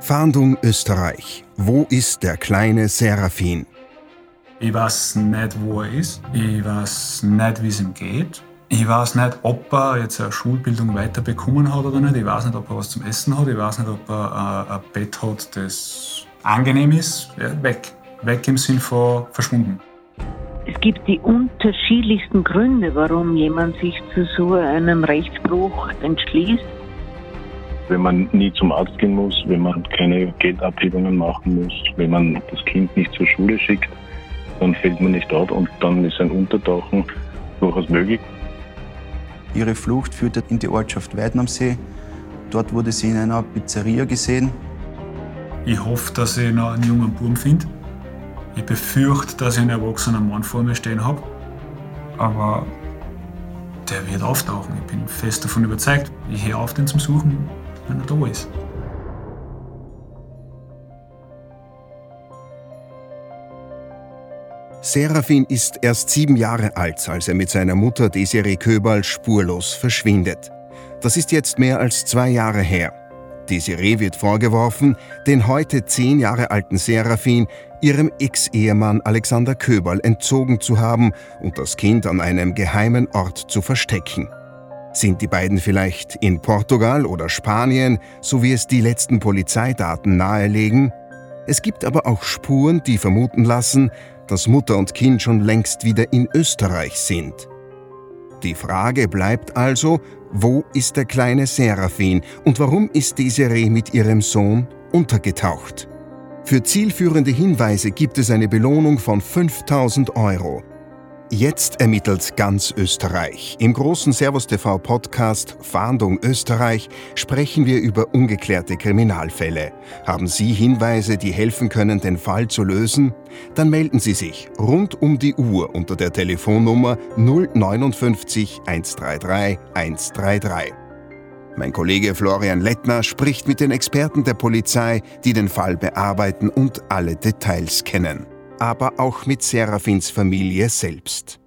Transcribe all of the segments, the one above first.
Fahndung Österreich. Wo ist der kleine Seraphin? Ich weiß nicht, wo er ist. Ich weiß nicht, wie es ihm geht. Ich weiß nicht, ob er jetzt eine Schulbildung weiter bekommen hat oder nicht. Ich weiß nicht, ob er was zum Essen hat. Ich weiß nicht, ob er äh, ein Bett hat, das angenehm ist. Ja, weg. Weg im Sinn von verschwunden. Es gibt die unterschiedlichsten Gründe, warum jemand sich zu so einem Rechtsbruch entschließt. Wenn man nie zum Arzt gehen muss, wenn man keine Geldabhebungen machen muss, wenn man das Kind nicht zur Schule schickt, dann fällt man nicht dort und dann ist ein Untertauchen durchaus möglich. Ihre Flucht führte in die Ortschaft Weidnamsee. Dort wurde sie in einer Pizzeria gesehen. Ich hoffe, dass ich noch einen jungen Buben finde. Ich befürchte, dass ich einen erwachsenen Mann vor mir stehen habe. Aber der wird auftauchen. Ich bin fest davon überzeugt. Ich höre auf, den zu suchen, er da ist. Serafin ist erst sieben Jahre alt, als er mit seiner Mutter Desiree Köberl spurlos verschwindet. Das ist jetzt mehr als zwei Jahre her. Desiree wird vorgeworfen, den heute zehn Jahre alten Serafin ihrem Ex-Ehemann Alexander Köberl entzogen zu haben und das Kind an einem geheimen Ort zu verstecken. Sind die beiden vielleicht in Portugal oder Spanien, so wie es die letzten Polizeidaten nahelegen? Es gibt aber auch Spuren, die vermuten lassen, dass Mutter und Kind schon längst wieder in Österreich sind. Die Frage bleibt also, wo ist der kleine Seraphin und warum ist Desiree mit ihrem Sohn untergetaucht? Für zielführende Hinweise gibt es eine Belohnung von 5000 Euro. Jetzt ermittelt ganz Österreich. Im großen Servus TV Podcast Fahndung Österreich sprechen wir über ungeklärte Kriminalfälle. Haben Sie Hinweise, die helfen können, den Fall zu lösen? Dann melden Sie sich rund um die Uhr unter der Telefonnummer 059 133 133. Mein Kollege Florian Lettner spricht mit den Experten der Polizei, die den Fall bearbeiten und alle Details kennen aber auch mit Seraphins Familie selbst.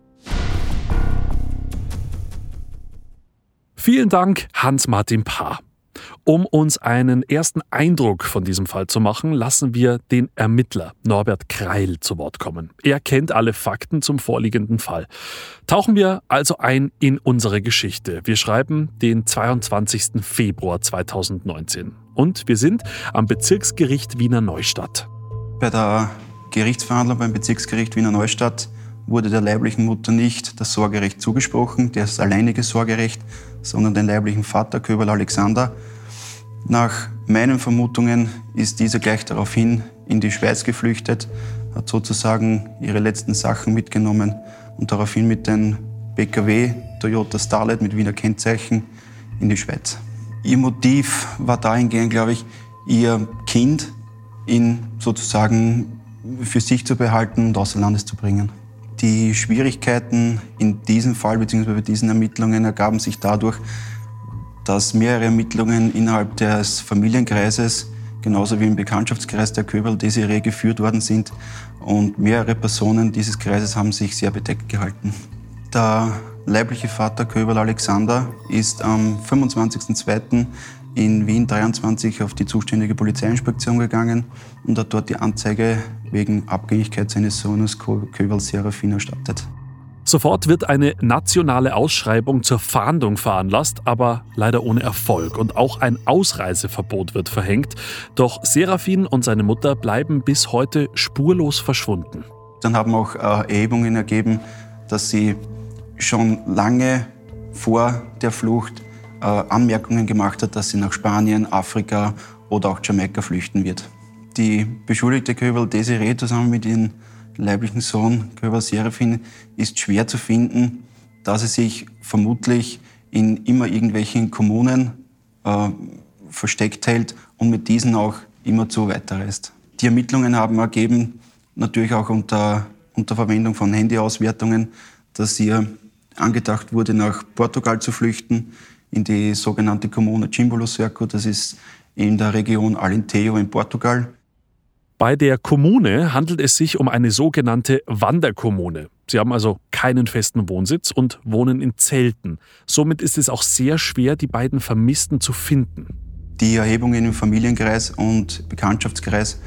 Vielen Dank, Hans-Martin Paar. Um uns einen ersten Eindruck von diesem Fall zu machen, lassen wir den Ermittler Norbert Kreil zu Wort kommen. Er kennt alle Fakten zum vorliegenden Fall. Tauchen wir also ein in unsere Geschichte. Wir schreiben den 22. Februar 2019 und wir sind am Bezirksgericht Wiener Neustadt. Bei der Gerichtsverhandlung beim Bezirksgericht Wiener Neustadt wurde der leiblichen Mutter nicht das Sorgerecht zugesprochen, das alleinige Sorgerecht, sondern den leiblichen Vater Köberl Alexander. Nach meinen Vermutungen ist dieser gleich daraufhin in die Schweiz geflüchtet, hat sozusagen ihre letzten Sachen mitgenommen und daraufhin mit dem PKW Toyota Starlet mit Wiener Kennzeichen in die Schweiz. Ihr Motiv war dahingehend, glaube ich, ihr Kind in sozusagen für sich zu behalten und außer Landes zu bringen. Die Schwierigkeiten in diesem Fall bzw. bei diesen Ermittlungen ergaben sich dadurch, dass mehrere Ermittlungen innerhalb des Familienkreises genauso wie im Bekanntschaftskreis der Köberl Desiree geführt worden sind und mehrere Personen dieses Kreises haben sich sehr bedeckt gehalten. Der leibliche Vater Köberl Alexander ist am 25.02 in Wien 23 auf die zuständige Polizeiinspektion gegangen und hat dort die Anzeige wegen Abgängigkeit seines Sohnes Köval Serafin erstattet. Sofort wird eine nationale Ausschreibung zur Fahndung veranlasst, aber leider ohne Erfolg. Und auch ein Ausreiseverbot wird verhängt. Doch Serafin und seine Mutter bleiben bis heute spurlos verschwunden. Dann haben auch äh, Erhebungen ergeben, dass sie schon lange vor der Flucht äh, Anmerkungen gemacht hat, dass sie nach Spanien, Afrika oder auch Jamaika flüchten wird. Die beschuldigte Köbel Desiree zusammen mit ihrem leiblichen Sohn Köbel Serafin ist schwer zu finden, da sie sich vermutlich in immer irgendwelchen Kommunen äh, versteckt hält und mit diesen auch immerzu weiterreist. Die Ermittlungen haben ergeben, natürlich auch unter, unter Verwendung von Handyauswertungen, dass ihr angedacht wurde, nach Portugal zu flüchten in die sogenannte Kommune Chimbolo Circo. Das ist in der Region Alentejo in Portugal. Bei der Kommune handelt es sich um eine sogenannte Wanderkommune. Sie haben also keinen festen Wohnsitz und wohnen in Zelten. Somit ist es auch sehr schwer, die beiden Vermissten zu finden. Die Erhebungen im Familienkreis und Bekanntschaftskreis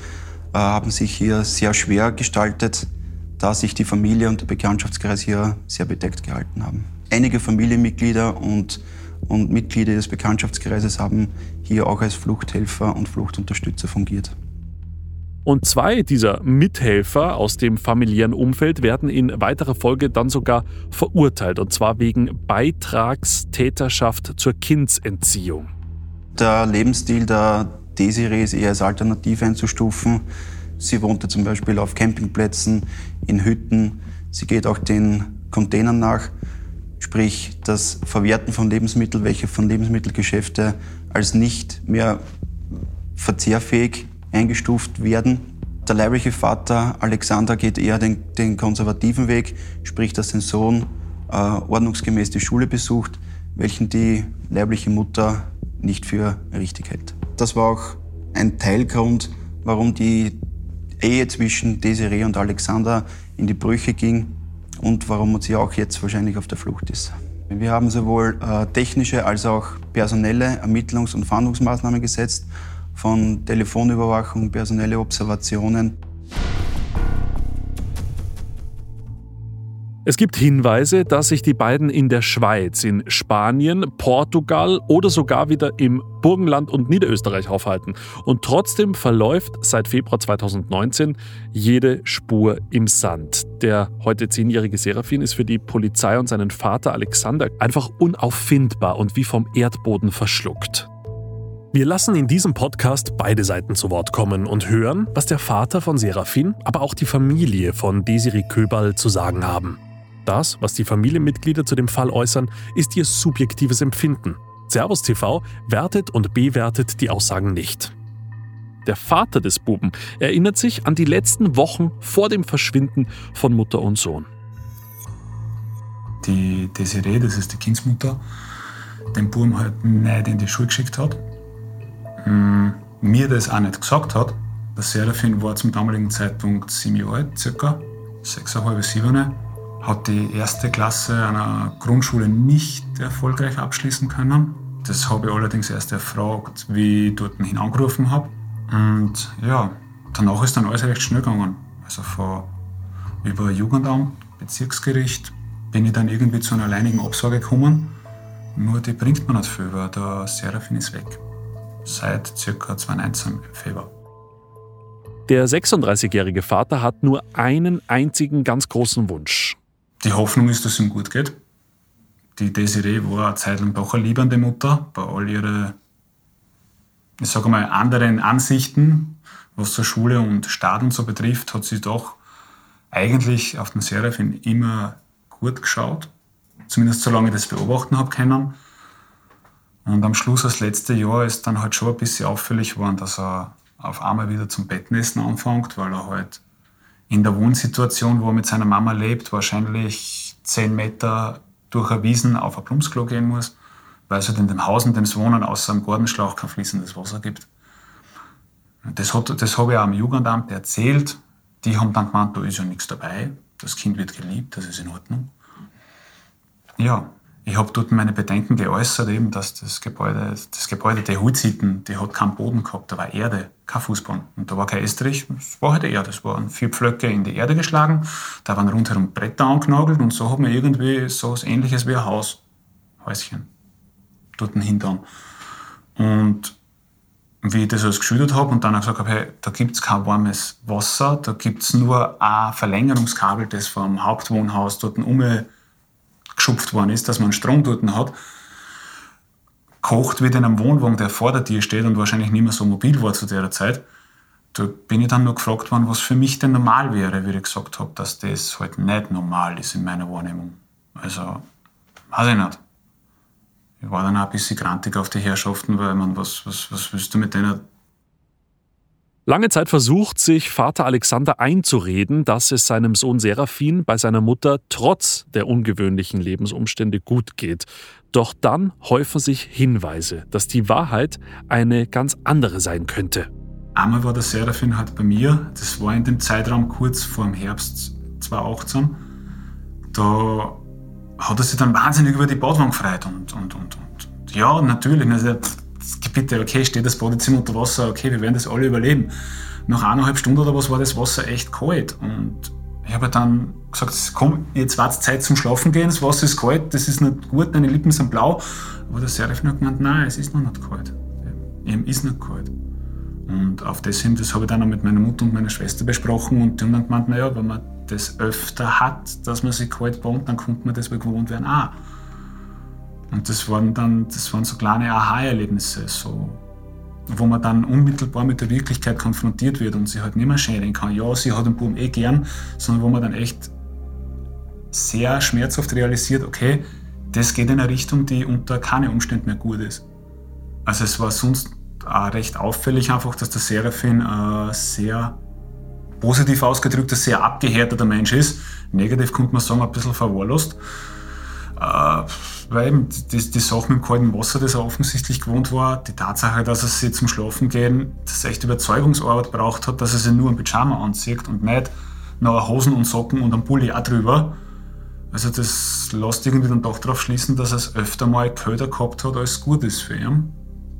äh, haben sich hier sehr schwer gestaltet, da sich die Familie und der Bekanntschaftskreis hier sehr bedeckt gehalten haben. Einige Familienmitglieder und, und Mitglieder des Bekanntschaftskreises haben hier auch als Fluchthelfer und Fluchtunterstützer fungiert. Und zwei dieser Mithelfer aus dem familiären Umfeld werden in weiterer Folge dann sogar verurteilt, und zwar wegen Beitragstäterschaft zur Kindsentziehung. Der Lebensstil der Desiree ist eher als alternativ einzustufen. Sie wohnte zum Beispiel auf Campingplätzen, in Hütten. Sie geht auch den Containern nach, sprich das Verwerten von Lebensmitteln, welche von Lebensmittelgeschäfte als nicht mehr verzehrfähig eingestuft werden. Der leibliche Vater Alexander geht eher den, den konservativen Weg, sprich, dass sein Sohn äh, ordnungsgemäß die Schule besucht, welchen die leibliche Mutter nicht für richtig hält. Das war auch ein Teilgrund, warum die Ehe zwischen Desiree und Alexander in die Brüche ging und warum sie auch jetzt wahrscheinlich auf der Flucht ist. Wir haben sowohl äh, technische als auch personelle Ermittlungs- und Fahndungsmaßnahmen gesetzt von Telefonüberwachung, personelle Observationen. Es gibt Hinweise, dass sich die beiden in der Schweiz, in Spanien, Portugal oder sogar wieder im Burgenland und Niederösterreich aufhalten. Und trotzdem verläuft seit Februar 2019 jede Spur im Sand. Der heute zehnjährige Serafin ist für die Polizei und seinen Vater Alexander einfach unauffindbar und wie vom Erdboden verschluckt. Wir lassen in diesem Podcast beide Seiten zu Wort kommen und hören, was der Vater von Serafin, aber auch die Familie von Desiree Köberl zu sagen haben. Das, was die Familienmitglieder zu dem Fall äußern, ist ihr subjektives Empfinden. Servus TV wertet und bewertet die Aussagen nicht. Der Vater des Buben erinnert sich an die letzten Wochen vor dem Verschwinden von Mutter und Sohn. Die Desiree, das ist die Kindsmutter, den Buben halt nicht in die Schule geschickt hat mh, mir das auch nicht gesagt hat. Der Serafin war zum damaligen Zeitpunkt sieben Jahre alt, circa sechseinhalb, sieben. Hat die erste Klasse einer Grundschule nicht erfolgreich abschließen können. Das habe ich allerdings erst erfragt, wie ich dort angerufen habe. Und ja, danach ist dann alles recht schnell gegangen. Also von über Jugendamt, Bezirksgericht bin ich dann irgendwie zu einer alleinigen Absage gekommen. Nur die bringt mir nicht viel, weil der Serafin ist weg seit ca. 2019 im Februar. Der 36-jährige Vater hat nur einen einzigen ganz großen Wunsch. Die Hoffnung ist, dass es ihm gut geht. Die Desiree war eine Zeit lang doch eine liebende Mutter. Bei all ihren, ich sage mal, anderen Ansichten, was zur Schule und Staat und so betrifft, hat sie doch eigentlich auf den Seraphin immer gut geschaut. Zumindest solange ich das beobachten habe können. Und am Schluss, das letzte Jahr, ist dann halt schon ein bisschen auffällig geworden, dass er auf einmal wieder zum Bettnessen anfängt, weil er halt in der Wohnsituation, wo er mit seiner Mama lebt, wahrscheinlich zehn Meter durch eine Wiesen auf ein Plumpsklo gehen muss, weil es halt in dem Haus, in dem sie wohnen, außer einem Gartenschlauch kein fließendes Wasser gibt. Das, das habe ich auch am Jugendamt erzählt. Die haben dann gemeint, da ist ja nichts dabei. Das Kind wird geliebt, das ist in Ordnung. Ja, ich habe dort meine Bedenken geäußert, eben, dass das Gebäude, das Gebäude, die Hutzitten, die hat keinen Boden gehabt, da war Erde, kein Fußboden. Und da war kein Estrich, es war halt Erde. Es waren vier Pflöcke in die Erde geschlagen, da waren rundherum Bretter angenagelt und so hat man irgendwie so was ähnliches wie ein Haus, Häuschen, dort hintern. Und wie ich das alles geschüttet habe und dann gesagt habe, hey, da gibt es kein warmes Wasser, da gibt es nur ein Verlängerungskabel, das vom Hauptwohnhaus dort um geschupft worden ist, dass man Strom dort hat, kocht wird in einem Wohnwagen, der vor der Tür steht und wahrscheinlich nicht mehr so mobil war zu der Zeit. Da bin ich dann nur gefragt worden, was für mich denn normal wäre, wie ich gesagt habe, dass das halt nicht normal ist in meiner Wahrnehmung. Also, weiß ich nicht. Ich war dann auch ein bisschen grantig auf die Herrschaften, weil man, was, was, was willst du mit denen Lange Zeit versucht sich Vater Alexander einzureden, dass es seinem Sohn Seraphin bei seiner Mutter trotz der ungewöhnlichen Lebensumstände gut geht. Doch dann häufen sich Hinweise, dass die Wahrheit eine ganz andere sein könnte. Einmal war der Seraphin halt bei mir, das war in dem Zeitraum kurz vor dem Herbst 2018. Da hat er sich dann wahnsinnig über die Badwanne gefreut und, und, und, und ja, natürlich. Also, bitte, okay, steht das Badezimmer unter Wasser, okay, wir werden das alle überleben. Nach eineinhalb Stunden oder was war das Wasser echt kalt. Und ich habe dann gesagt, komm, jetzt war es Zeit zum Schlafen gehen, das Wasser ist kalt, das ist nicht gut, deine Lippen sind blau. Aber der Seraphin hat gemeint, nein, es ist noch nicht kalt. Ihm ist nicht kalt. Und auf das hin, das habe ich dann auch mit meiner Mutter und meiner Schwester besprochen und die haben dann gemeint, naja, wenn man das öfter hat, dass man sich kalt wohnt, dann kommt man das wohl gewohnt werden auch. Und das waren dann, das waren so kleine Aha-Erlebnisse, so, wo man dann unmittelbar mit der Wirklichkeit konfrontiert wird und sich halt nicht mehr schädigen kann. Ja, sie hat den Buben eh gern, sondern wo man dann echt sehr schmerzhaft realisiert, okay, das geht in eine Richtung, die unter keinen Umständen mehr gut ist. Also es war sonst auch recht auffällig einfach, dass der Seraphin äh, sehr positiv ausgedrückt ein sehr abgehärteter Mensch ist. Negativ könnte man sagen, ein bisschen verwahrlost. Äh, weil eben die, die Sache mit dem kalten Wasser, das er offensichtlich gewohnt war, die Tatsache, dass er sich zum Schlafen gehen, das echt Überzeugungsarbeit braucht hat, dass er sich nur ein Pyjama anzieht und nicht noch Hosen und Socken und ein Pulli auch drüber. Also das lässt irgendwie dann doch darauf schließen, dass er es öfter mal kälter gehabt hat, als gut ist für ihn.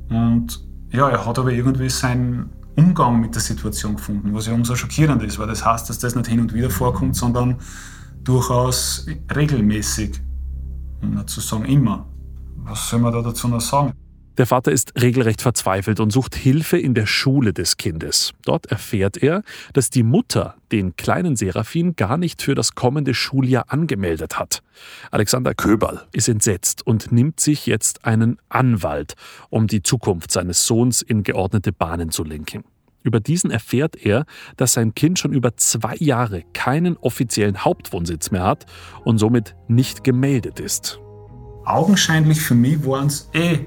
Und ja, er hat aber irgendwie seinen Umgang mit der Situation gefunden, was ja umso schockierender ist, weil das heißt, dass das nicht hin und wieder vorkommt, sondern durchaus regelmäßig. Nicht zu sagen immer. Was soll man da dazu noch sagen? Der Vater ist regelrecht verzweifelt und sucht Hilfe in der Schule des Kindes. Dort erfährt er, dass die Mutter den kleinen Seraphin gar nicht für das kommende Schuljahr angemeldet hat. Alexander Köberl ist entsetzt und nimmt sich jetzt einen Anwalt, um die Zukunft seines Sohns in geordnete Bahnen zu lenken. Über diesen erfährt er, dass sein Kind schon über zwei Jahre keinen offiziellen Hauptwohnsitz mehr hat und somit nicht gemeldet ist. Augenscheinlich für mich waren es eh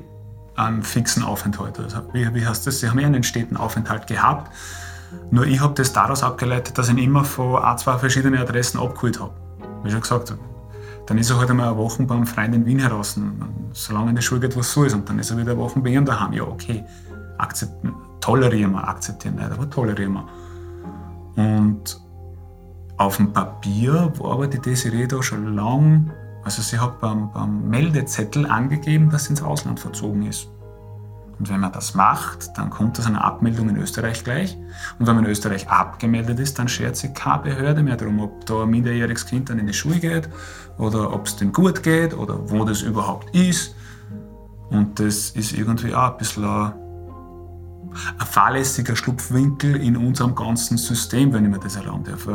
einen fixen Aufenthalt. Also, wie, wie heißt das? Sie haben ja einen steten Aufenthalt gehabt. Nur ich habe das daraus abgeleitet, dass ich ihn immer von ein, zwei verschiedenen Adressen abgeholt habe. Wie schon gesagt, dann ist er halt einmal eine Woche beim Freund in Wien heraus. Solange in die Schule geht, was so ist. Und dann ist er wieder eine Woche bei ihm daheim. Ja, okay. Akzept, tolerieren wir, akzeptieren nicht, aber tolerieren wir. Und auf dem Papier war aber die Desiree da schon lang also sie hat beim, beim Meldezettel angegeben, dass sie ins Ausland verzogen ist. Und wenn man das macht, dann kommt das eine Abmeldung in Österreich gleich. Und wenn man in Österreich abgemeldet ist, dann schert sich keine Behörde mehr darum, ob da ein minderjähriges Kind dann in die Schule geht oder ob es dem gut geht oder wo das überhaupt ist. Und das ist irgendwie auch ein bisschen ein, fahrlässiger Schlupfwinkel in unserem ganzen System, wenn ich mir das erlauben darf.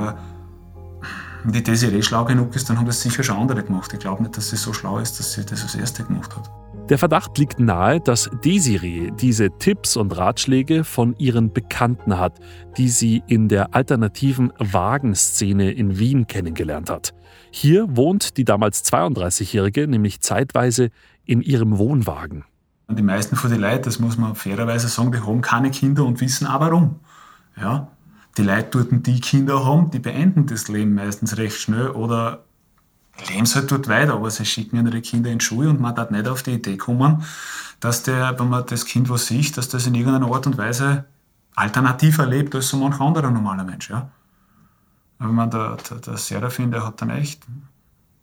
Wenn die Desiree schlau genug ist, dann haben das sicher schon andere gemacht. Ich glaube nicht, dass sie so schlau ist, dass sie das als Erste gemacht hat. Der Verdacht liegt nahe, dass Desiree diese Tipps und Ratschläge von ihren Bekannten hat, die sie in der alternativen Wagenszene in Wien kennengelernt hat. Hier wohnt die damals 32-Jährige nämlich zeitweise in ihrem Wohnwagen. Die meisten von den Leuten, das muss man fairerweise sagen, die haben keine Kinder und wissen auch warum. Ja, die Leute dort, die Kinder haben, die beenden das Leben meistens recht schnell oder leben es halt dort weiter, aber sie schicken ihre Kinder in die Schule und man darf nicht auf die Idee kommen, dass der, wenn man das Kind was sieht, dass das in irgendeiner Art und Weise alternativer lebt als so manch anderer normaler Mensch. Ja? Aber man, der, der, der Serafin, der hat dann echt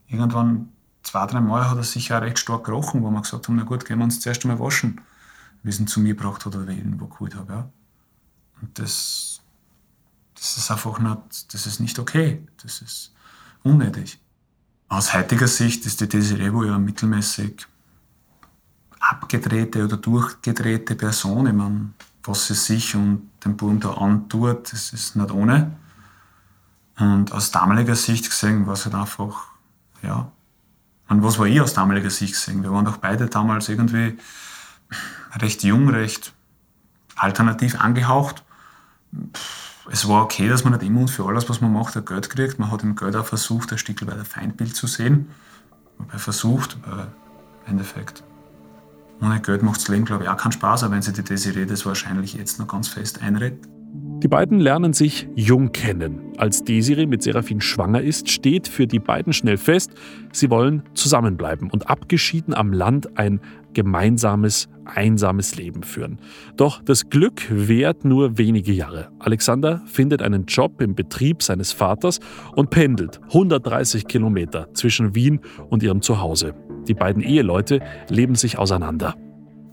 irgendwann zwei, drei Mal hat er sich auch recht stark gerochen, wo wir gesagt haben, na gut, gehen wir uns zuerst einmal waschen, wie es ihn zu mir gebracht hat oder wie ich ihn wo geholt habe. Ja? Und das das ist einfach nicht, das ist nicht okay. Das ist unnötig. Aus heutiger Sicht ist die Desiree wohl ja mittelmäßig abgedrehte oder durchgedrehte Person. Ich meine, was sie sich und dem Buben da antut, das ist nicht ohne. Und aus damaliger Sicht gesehen war es halt einfach, ja. Und was war ich aus damaliger Sicht gesehen? Wir waren doch beide damals irgendwie recht jung, recht alternativ angehaucht. Es war okay, dass man nicht immer und für alles, was man macht, Geld kriegt. Man hat im Geld auch versucht, ein Stück weit ein Feindbild zu sehen. Wobei versucht, aber im Endeffekt. Ohne Geld macht das Leben, glaube ich, auch keinen Spaß, aber wenn sie die Desiree das wahrscheinlich jetzt noch ganz fest einredet. Die beiden lernen sich jung kennen. Als Desiree mit Seraphin schwanger ist, steht für die beiden schnell fest, sie wollen zusammenbleiben und abgeschieden am Land ein gemeinsames, einsames Leben führen. Doch das Glück währt nur wenige Jahre. Alexander findet einen Job im Betrieb seines Vaters und pendelt 130 Kilometer zwischen Wien und ihrem Zuhause. Die beiden Eheleute leben sich auseinander.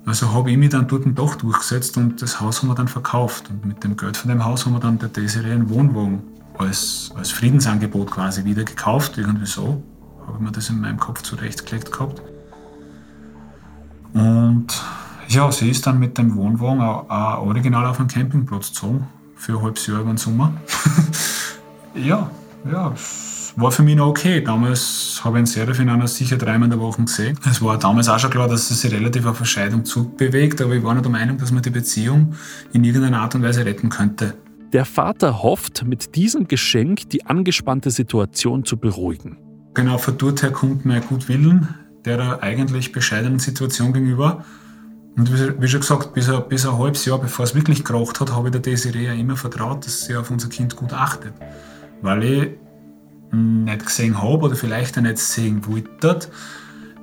Also habe ich mich dann dort doch durchgesetzt und das Haus haben wir dann verkauft. Und mit dem Geld von dem Haus haben wir dann der Desiree einen Wohnwagen als, als Friedensangebot quasi wieder gekauft. Irgendwie so habe ich mir das in meinem Kopf zurechtgelegt gehabt. Und ja, sie ist dann mit dem Wohnwagen auch, auch original auf einen Campingplatz gezogen. Für ein halbes Jahr über den Sommer. ja, ja, war für mich noch okay. Damals habe ich einen Serafin einer sicher dreimal in der Woche gesehen. Es war damals auch schon klar, dass es sich relativ auf eine Scheidung zubewegt, aber ich war nicht der Meinung, dass man die Beziehung in irgendeiner Art und Weise retten könnte. Der Vater hofft, mit diesem Geschenk die angespannte Situation zu beruhigen. Genau, von dort her kommt mein Gutwillen der eigentlich bescheidenen Situation gegenüber. Und wie schon gesagt, bis ein, bis ein halbes Jahr, bevor es wirklich gekracht hat, habe ich der Desiree ja immer vertraut, dass sie auf unser Kind gut achtet. Weil ich nicht gesehen habe oder vielleicht auch nicht sehen wollte,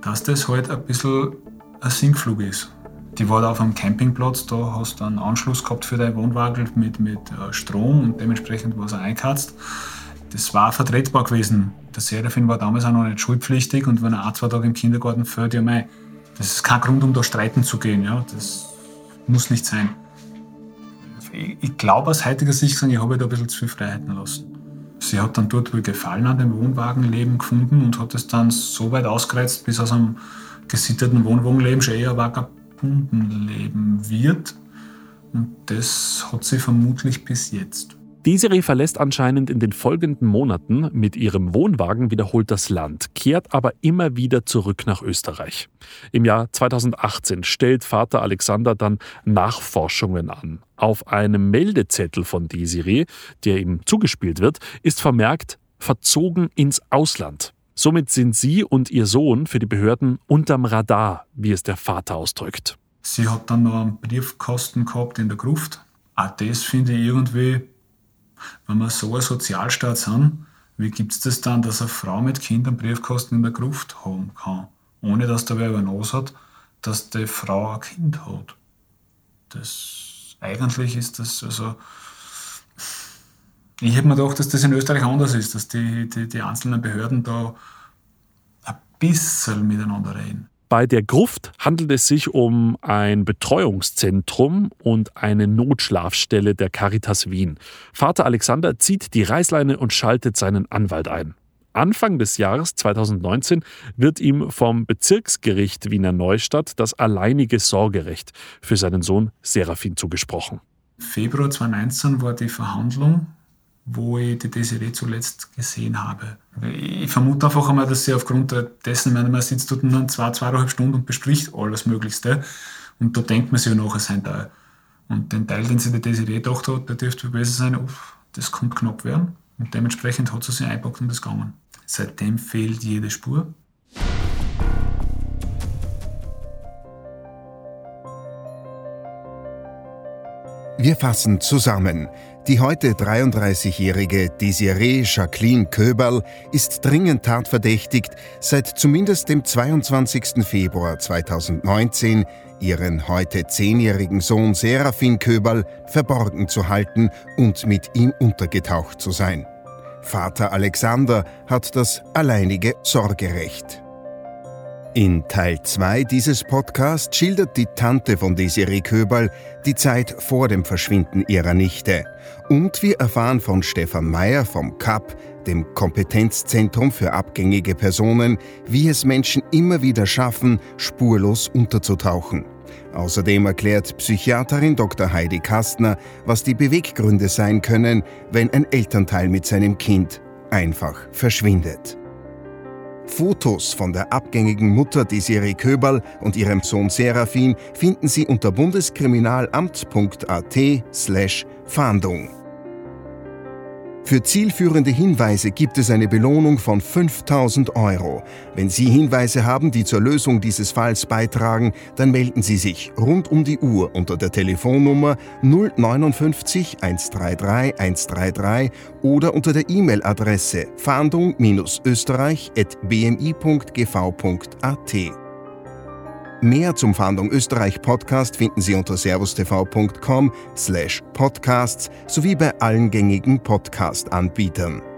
dass das halt ein bisschen ein Sinkflug ist. Die war da auf einem Campingplatz, da hast du einen Anschluss gehabt für dein Wohnwagen mit, mit äh, Strom und dementsprechend war es eingeheizt. Das war vertretbar gewesen. Der Serafin war damals auch noch nicht schulpflichtig und wenn er ein, zwei Tage im Kindergarten fährt, ja mei, das ist kein Grund, um da streiten zu gehen. Ja? Das muss nicht sein. Ich, ich glaube aus heutiger Sicht, ich habe da ein bisschen zu viel Freiheiten lassen. Sie hat dann dort wohl Gefallen an dem Wohnwagenleben gefunden und hat es dann so weit ausgereizt, bis aus einem gesitteten Wohnwagenleben schon eher Vagabundenleben wird. Und das hat sie vermutlich bis jetzt. Desiree verlässt anscheinend in den folgenden Monaten mit ihrem Wohnwagen wiederholt das Land, kehrt aber immer wieder zurück nach Österreich. Im Jahr 2018 stellt Vater Alexander dann Nachforschungen an. Auf einem Meldezettel von Desiree, der ihm zugespielt wird, ist vermerkt verzogen ins Ausland. Somit sind sie und ihr Sohn für die Behörden unterm Radar, wie es der Vater ausdrückt. Sie hat dann noch einen Briefkasten gehabt in der Gruft. Auch das finde ich irgendwie wenn wir so ein Sozialstaat sind, wie gibt es das dann, dass eine Frau mit Kindern Briefkasten in der Gruft haben kann, ohne dass da wer über Nos hat, dass die Frau ein Kind hat? Das, eigentlich ist das also. Ich hätte mir gedacht, dass das in Österreich anders ist, dass die, die, die einzelnen Behörden da ein bisschen miteinander reden. Bei der Gruft handelt es sich um ein Betreuungszentrum und eine Notschlafstelle der Caritas Wien. Vater Alexander zieht die Reißleine und schaltet seinen Anwalt ein. Anfang des Jahres 2019 wird ihm vom Bezirksgericht Wiener Neustadt das alleinige Sorgerecht für seinen Sohn Serafin zugesprochen. Februar 2019 war die Verhandlung wo ich die Desiree zuletzt gesehen habe. Ich vermute einfach einmal, dass sie aufgrund dessen, wenn man sitzt dort dann zwei, zweieinhalb Stunden und bespricht alles Möglichste. Und da denkt man sich ja nachher sein Teil. Und den Teil, den sie die Desiree gedacht hat, der dürfte besser sein, uff, das kommt knapp werden. Und dementsprechend hat sie sich einpackt und das gegangen. Seitdem fehlt jede Spur. Wir fassen zusammen. Die heute 33-jährige Desiree Jacqueline Köberl ist dringend tatverdächtigt, seit zumindest dem 22. Februar 2019 ihren heute 10-jährigen Sohn Serafin Köberl verborgen zu halten und mit ihm untergetaucht zu sein. Vater Alexander hat das alleinige Sorgerecht. In Teil 2 dieses Podcasts schildert die Tante von Desiree Köberl die Zeit vor dem Verschwinden ihrer Nichte. Und wir erfahren von Stefan Mayer vom CAP, dem Kompetenzzentrum für abgängige Personen, wie es Menschen immer wieder schaffen, spurlos unterzutauchen. Außerdem erklärt Psychiaterin Dr. Heidi Kastner, was die Beweggründe sein können, wenn ein Elternteil mit seinem Kind einfach verschwindet. Fotos von der abgängigen Mutter Desiree Köberl und ihrem Sohn Serafin finden Sie unter bundeskriminalamt.at slash Fahndung. Für zielführende Hinweise gibt es eine Belohnung von 5000 Euro. Wenn Sie Hinweise haben, die zur Lösung dieses Falls beitragen, dann melden Sie sich rund um die Uhr unter der Telefonnummer 059 133 133 oder unter der E-Mail-Adresse fahndung-österreich.bmi.gv.at. Mehr zum Fahndung Österreich Podcast finden Sie unter servustv.com slash podcasts sowie bei allen gängigen Podcast-Anbietern.